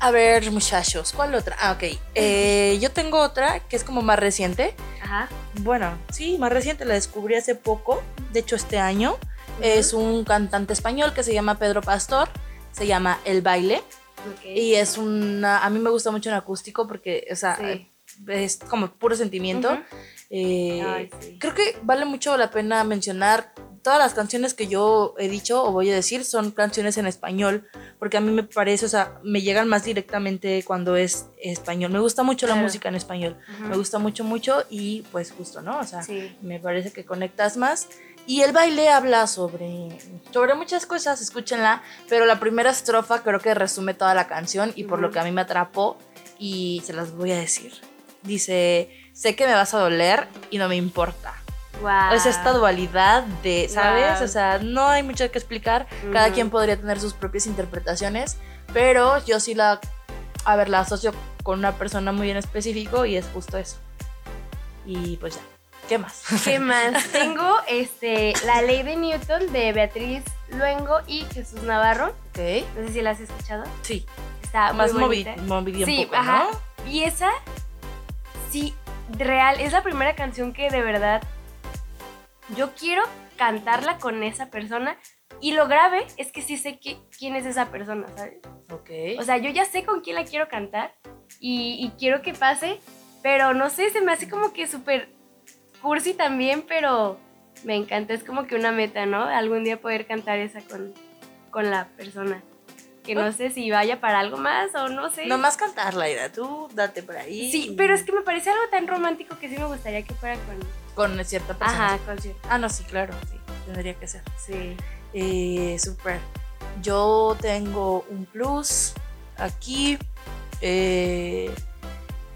A ver, muchachos, ¿cuál otra? Ah, ok. Eh, yo tengo otra que es como más reciente. Ajá. Bueno, sí, más reciente, la descubrí hace poco, de hecho este año. Es un cantante español que se llama Pedro Pastor, se llama El Baile y es una, a mí me gusta mucho en acústico porque, o sea, Sí. es como puro sentimiento. Eh, Ay, sí. Creo que vale mucho la pena mencionar todas las canciones que yo he dicho o voy a decir son canciones en español, porque a mí me parece, o sea, me llegan más directamente cuando es español. Me gusta mucho la Claro. música en español, Ujú. me gusta mucho, mucho y pues justo, ¿no? O sea, Sí. me parece que conectas más. Y el baile habla sobre, sobre muchas cosas, escúchenla, pero la primera estrofa creo que resume toda la canción y por lo Ujú. que a mí me atrapó y se las voy a decir. Dice, sé que me vas a doler y no me importa. Es esta dualidad de, ¿sabes? Wow. O sea, no hay mucho que explicar. Cada quien podría tener sus propias interpretaciones, pero yo sí la, a ver, la asocio con una persona muy en específico y es justo eso. Y pues ya, ¿qué más? ¿Qué más? Tengo este, La Ley de Newton de Beatriz Luengo y Jesús Navarro. ok, No sé si la has escuchado. sí, Está más muy movi bonita. movidía un Sí, poco, ajá. ¿no? Y esa, sí, real, es la primera canción que de verdad yo quiero cantarla con esa persona. Y lo grave es que sí sé que, quién es esa persona, ¿sabes? Ok. O sea, yo ya sé con quién la quiero cantar y, y quiero que pase, pero no sé, se me hace como que súper cursi también, pero me encanta, es como que una meta, ¿no? Algún día poder cantar esa con, con la persona. Que no sé si vaya para algo más o no sé. Nomás cantar, Laida, tú date por ahí. Sí, pero es que me parece algo tan romántico que sí me gustaría que fuera con... Con cierta persona. Ajá, con cierto. Ah, no, sí, claro, sí, tendría que ser. Sí. Eh, súper. Yo tengo un plus aquí, eh,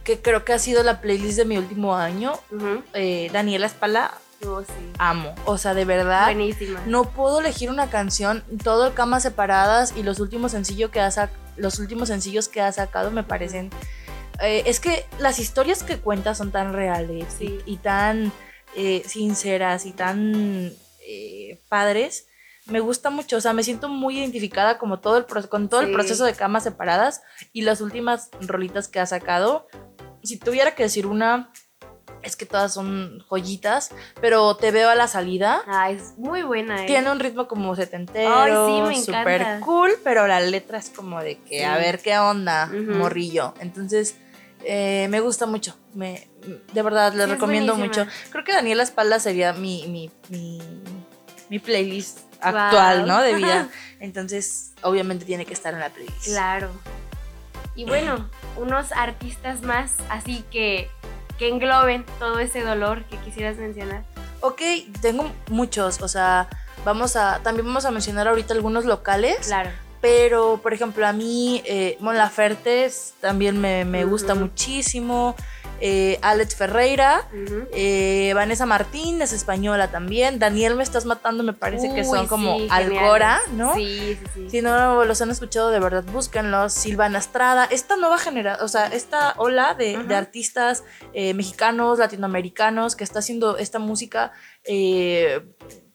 que creo que ha sido la playlist de mi último año. Ujú. Eh, Daniela Espala, Oh, sí. amo. O sea, de verdad. Buenísima. No puedo elegir una canción, todo el camas separadas y los últimos sencillos que ha los últimos sencillos que ha sacado me parecen eh, es que las historias que cuenta son tan reales y- Sí. y, tan eh, sinceras y tan eh, padres. Me gusta mucho, o sea, me siento muy identificada como todo el con todo el proceso de camas separadas y las últimas rolitas que ha sacado. Si tuviera que decir una, es que todas son joyitas, pero te veo a la salida. Ah, es muy buena, ¿eh? Tiene un ritmo como setentero, Ay, sí, me súper encanta. cool, pero la letra es como de que Sí. a ver qué onda, Ujú. morrillo. Entonces, eh, me gusta mucho. Me, de verdad, les Sí, recomiendo mucho. Creo que Daniela Espalda sería mi, mi, mi, mi playlist actual, Wow. ¿no? De vida. Entonces, obviamente tiene que estar en la playlist. Claro. Y bueno, unos artistas más, así que, que engloben todo ese dolor que quisieras mencionar. Ok, tengo muchos, o sea, vamos a, también vamos a mencionar ahorita algunos locales. Claro. Pero, por ejemplo, a mí, eh, Mon Laferte también me, me gusta muchísimo. Eh, Alex Ferreira. Ujú. eh, Vanessa Martín es española también. Daniel Me Estás Matando me parece que son como sí, geniales. ¿no? Sí, sí, sí. Si no los han escuchado, de verdad, búsquenlos. Silvana Estrada, esta nueva generación, o sea, esta ola de, artistas eh, mexicanos, latinoamericanos, que está haciendo esta música, eh,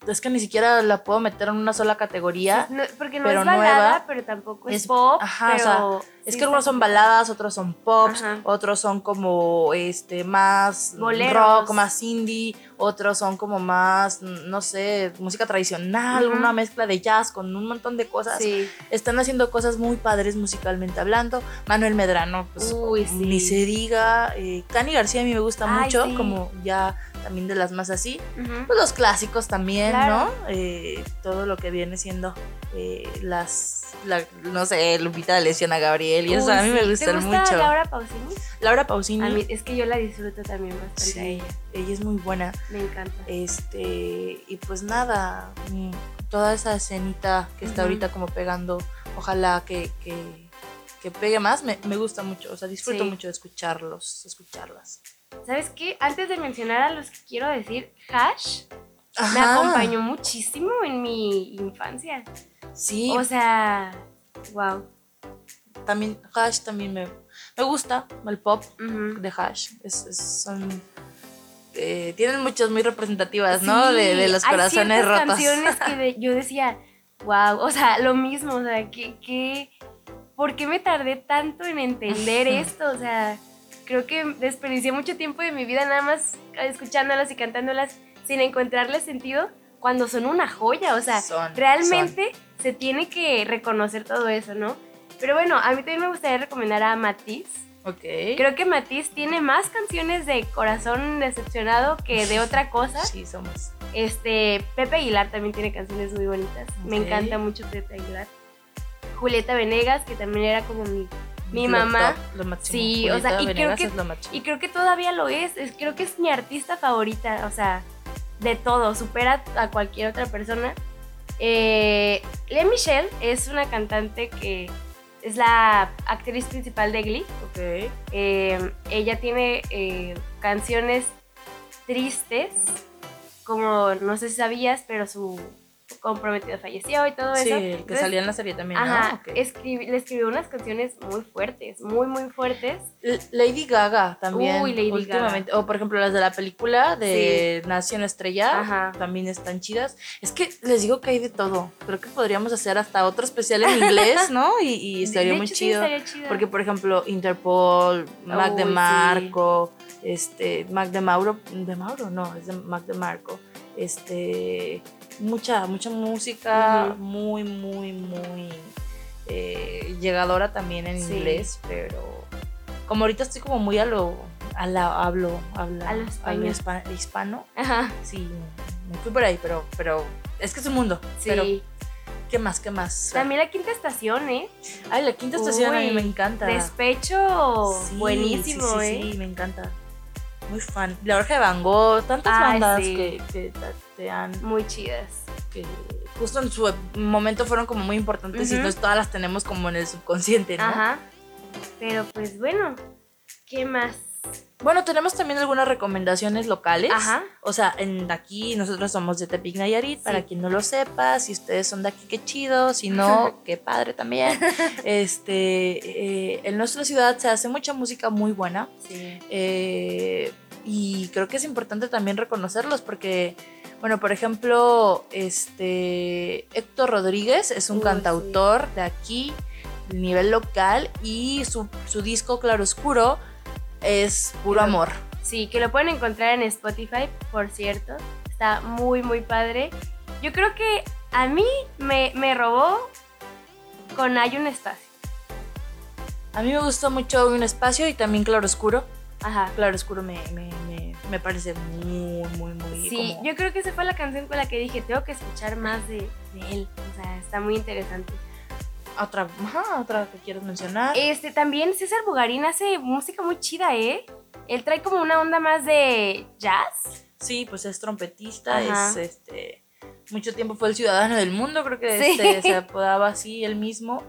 es que ni siquiera la puedo meter en una sola categoría. No, porque no pero es balada, nueva. pero tampoco es, Es- pop. ajá, o pero sea, Es que algunos son baladas, otros son pops, Ajá. otros son como este más Boleros. rock, más indie, otros son como más, no sé, música tradicional, una mezcla de jazz con un montón de cosas. Sí. Están haciendo cosas muy padres musicalmente hablando. Manuel Medrano, pues Uy, sí. ni se diga. Eh, Cani García a mí me gusta Ay, mucho, sí. como ya también de las más así. Pues los clásicos también, Claro. ¿no? Eh, todo lo que viene siendo eh, las, la- no sé, Lupita de Lesión a Gabriel y eso a mí me gustan ¿Te gusta mucho. Laura Pausini? Laura Pausini, A mí, es que yo la disfruto también bastante sí, ella. ella es muy buena. Me encanta. Este, y pues nada, mm, toda esa escenita que está ahorita como pegando, ojalá que, que, que pegue más, me, me gusta mucho, o sea, disfruto Sí. mucho de escucharlos, escucharlas. ¿Sabes qué? Antes de mencionar a los que quiero decir, Hash me acompañó muchísimo en mi infancia. Sí, O sea, wow. También, Hash también me, me gusta, el pop de Hash, es, es- son... eh, tienen muchas muy representativas, ¿no? De, de los corazones Hay rotos. canciones que de- yo decía, wow, o sea, lo mismo, o sea, que, que, ¿por qué me tardé tanto en entender esto? O sea, creo que desperdicié mucho tiempo de mi vida nada más escuchándolas y cantándolas sin encontrarle sentido cuando son una joya, o sea, Son, realmente se tiene que reconocer todo eso, ¿no? Pero bueno, a mí también me gustaría recomendar a Matiz. Ok. Creo que Matiz tiene más canciones de corazón decepcionado que de otra cosa. Sí, somos. Este, Pepe Aguilar también tiene canciones muy bonitas. Me encanta mucho Pepe Aguilar. Julieta Venegas, que también era como mi, mi Lo mamá. top, lo máximo. Sí, o sea, Julieta y creo que- lo máximo. Y creo que todavía lo es. es. Creo que es mi artista favorita. O sea, de todo. Supera a cualquier otra persona. Eh, Lea Michelle es una cantante que es la actriz principal de Glee. Ok. Eh, ella tiene eh, canciones tristes, como no sé si sabías, pero su comprometido falleció y todo Sí, eso. el que Entonces, salía en la serie también, Ajá, le escribió unas canciones muy fuertes, muy, muy fuertes. L- Lady Gaga también. Uy, Lady últimamente. O por ejemplo las de la película de Nación Estrella. Ajá. También están chidas. Es que les digo que hay de todo. Creo que podríamos hacer hasta otro especial en inglés, ¿no? Y, y estaría De muy hecho, sí, chido. estaría chido. Porque, por ejemplo, Interpol, Mac Uy, de sí. Marco, este, Mac de Mauro, de Mauro, no, es de Mac de Marco. Este, mucha, mucha música muy, muy, muy eh, llegadora también en Sí. inglés, pero como ahorita estoy como muy a lo, a la, hablo, habla- A lo a lo español. hispa- hispano, Ajá. sí, me fui por ahí, pero, pero es que es un mundo. Sí. Pero, ¿qué más, qué más? También la quinta estación, ¿eh? Ay, la quinta estación a mí me encanta. Despecho Sí, buenísimo, sí, sí, ¿eh? Sí, me encanta. Muy fan. La Oreja de Van Gogh, tantas Ay, bandas que Muy chidas. que justo en su momento fueron como muy importantes y no todas las tenemos como en el subconsciente, ¿no? Ajá. Pero pues bueno, ¿qué más? Bueno, tenemos también algunas recomendaciones locales. Ajá. O sea, en aquí nosotros somos de Tepic Nayarit, para Sí. quien no lo sepa, si ustedes son de aquí, qué chido, si no, qué padre también. Este, eh, en nuestra ciudad se hace mucha música muy buena. Sí. Eh, y creo que es importante también reconocerlos porque, bueno, por ejemplo, este Héctor Rodríguez es un Uy, cantautor de aquí, de nivel local, y su, su disco Claroscuro es puro amor. Sí, que lo pueden encontrar en Spotify, por cierto. Está muy, muy padre. Yo creo que a mí me, me robó con Hay un espacio. A mí me gustó mucho Un Espacio y también Claroscuro. Ajá. Claroscuro me, me, me, parece muy, muy, muy... Sí, como- yo creo que esa fue la canción con la que dije, tengo que escuchar más de, de él. O sea, está muy interesante. Otra, ajá, otra que quieras mencionar. Este, también César Bugarín hace música muy chida, ¿eh? Él trae como una onda más de jazz. Sí, pues es trompetista, Ajá. es este. Mucho tiempo fue el ciudadano del mundo, creo que Sí. este, se apodaba así él mismo.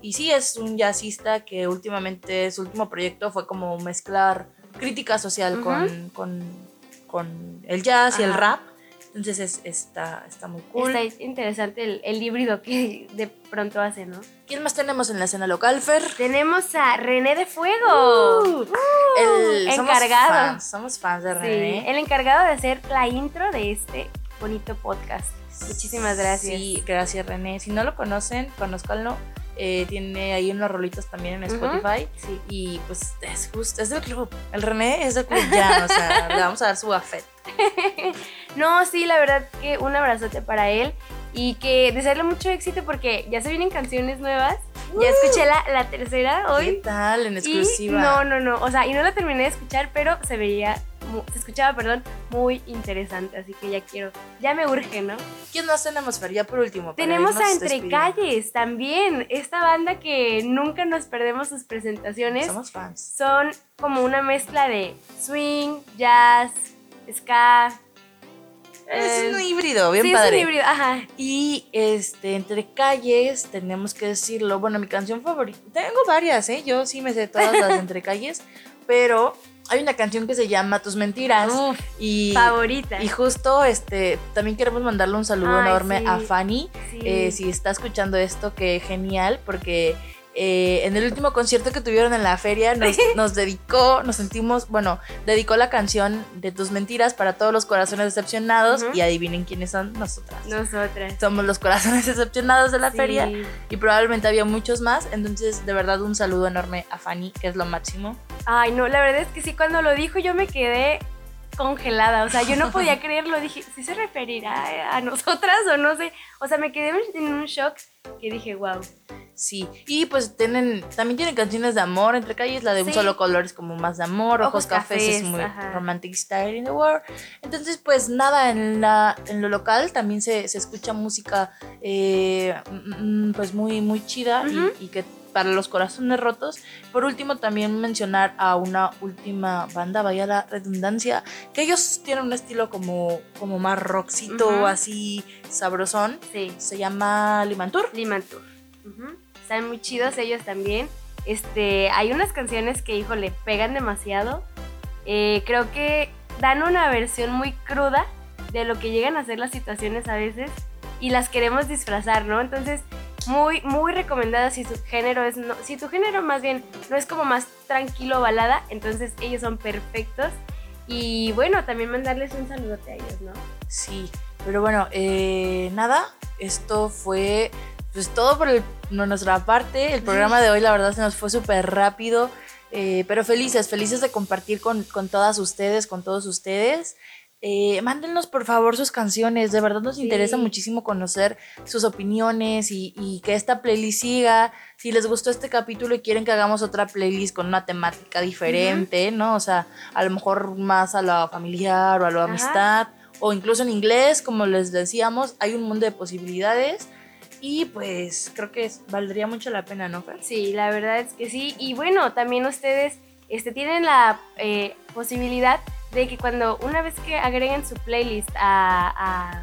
Y sí, es un jazzista que últimamente su último proyecto fue como mezclar crítica social Ujú. con, con, con el jazz y el Ajá. rap. Entonces es- está, está muy cool. Está interesante el, el híbrido que de pronto hace, ¿no? ¿Quién más tenemos en la escena local, Fer? Tenemos a René de Fuego. el, somos encargado. fans, somos fans de Sí, René. el encargado de hacer la intro de este bonito podcast. Muchísimas gracias. Sí, gracias René. Si no lo conocen, conozcanlo. Eh, tiene ahí unas rolitas también en. Spotify. Sí. Y pues es justo, es del club. El René es del club ya, o sea, le vamos a dar su afet. No, sí, la verdad que un abrazote para él y que desearle mucho éxito porque ya se vienen canciones nuevas. Ya escuché la, la tercera ¿Qué hoy. tal? En Y exclusiva. no, no, no. O sea, y no la terminé de escuchar, pero se veía, se escuchaba, perdón, muy interesante. Así que ya quiero, ya me urge, ¿no? ¿Quién más tenemos, Fer? Ya por último. Tenemos a Entre. Calles también, esta banda que nunca nos perdemos sus presentaciones. Somos fans. Son como una mezcla de swing, jazz, ska. Es eh, un híbrido, bien sí, padre. Es un híbrido, ajá. Y este, entre calles, tenemos que decirlo. Bueno, mi canción favorita. Tengo varias, ¿eh? Yo sí me sé todas las de entre calles. Pero hay una canción que se llama Tus Mentiras. Uf, y, favorita. y justo este, también queremos mandarle un saludo Ay, enorme sí. a Fanny. Sí. Eh, si está escuchando esto, que genial, porque eh, en el último concierto que tuvieron en la feria nos, nos dedicó, nos sentimos, bueno, dedicó la canción de tus mentiras para todos los corazones decepcionados y adivinen quiénes son nosotras. Nosotras. Somos los corazones decepcionados de la Sí. feria y probablemente había muchos más, entonces de verdad un saludo enorme a Fanny, que es lo máximo. Ay, no, la verdad es que sí, cuando lo dijo yo me quedé congelada. O sea, yo no podía creerlo. Dije, ¿sí se referirá a nosotras o no sé? O sea, me quedé en un shock que dije, wow. Sí, y pues tienen, también tienen canciones de amor entre calles, la de un solo color es como más de amor, ojos, Ojos cafés, es muy ajá. romantic style in the world. Entonces, pues nada, en, la, en lo local también se, se escucha música eh, mm, mm, pues muy, muy chida y, que para los corazones rotos. Por último, también mencionar a una última banda, vaya la redundancia, que ellos tienen un estilo como, como más rockcito, Ujú. así sabrosón. Sí. Se llama Limantur. Limantur. Ujú. Están muy chidos ellos también. Este, hay unas canciones que, híjole, pegan demasiado. Eh, creo que dan una versión muy cruda de lo que llegan a ser las situaciones a veces y las queremos disfrazar, ¿no? Entonces, muy, muy recomendada si su género es, no, si tu género más bien no es como más tranquilo balada, entonces ellos son perfectos. Y bueno, también mandarles un saludote a ellos, ¿no? Sí, pero bueno, eh, nada, esto fue pues todo por el- nuestra parte. El programa de hoy la verdad se nos fue súper rápido, eh, pero felices, felices de compartir con, con todas ustedes, con todos ustedes. Eh, mándenos por favor sus canciones, de verdad nos Sí. interesa muchísimo conocer sus opiniones y, y que esta playlist siga. Si les gustó este capítulo y quieren que hagamos otra playlist con una temática diferente, ¿no? O sea, a lo mejor más a lo familiar o a lo Ajá. amistad, o incluso en inglés, como les decíamos, hay un mundo de posibilidades. Y pues creo que valdría mucho la pena, ¿no, Fer? Sí, la verdad es que sí. Y bueno, también ustedes este, tienen la eh, posibilidad de que cuando una vez que agreguen su playlist a, a-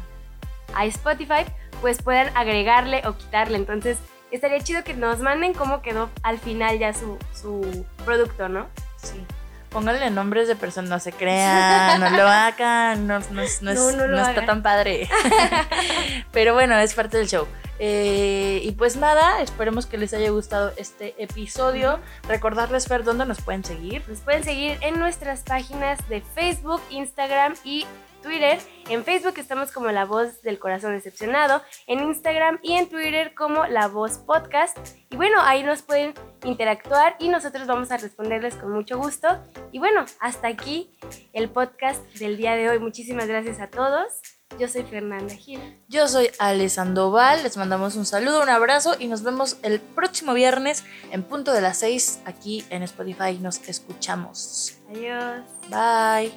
a Spotify, pues puedan agregarle o quitarle. Entonces, estaría chido que nos manden cómo quedó al final ya su, su producto, ¿no? Sí. Pónganle nombres de personas, no se crean, no lo hagan, no, no no es- está hagan. tan padre. Pero bueno, es parte del show. Eh, y pues nada, esperemos que les haya gustado este episodio. Recordarles, Fer, dónde nos pueden seguir. Nos pueden seguir en nuestras páginas de Facebook, Instagram y Twitter. En Facebook estamos como La Voz del Corazón Decepcionado, en Instagram y en Twitter como La Voz Podcast. Y bueno, ahí nos pueden interactuar y nosotros vamos a responderles con mucho gusto. Y bueno, hasta aquí el podcast del día de hoy. Muchísimas gracias a todos. Yo soy Fernanda Gil. Yo soy Ale Sandoval, les mandamos un saludo, un abrazo y nos vemos el próximo viernes en punto de las 6 aquí en Spotify. Nos escuchamos. Adiós. Bye.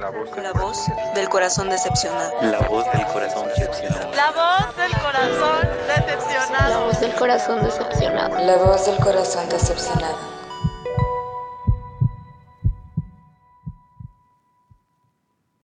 La voz, La voz del corazón decepcionado. la voz del corazón decepcionado. La voz del corazón La decepcionado. voz del corazón decepcionado. La voz del corazón decepcionado.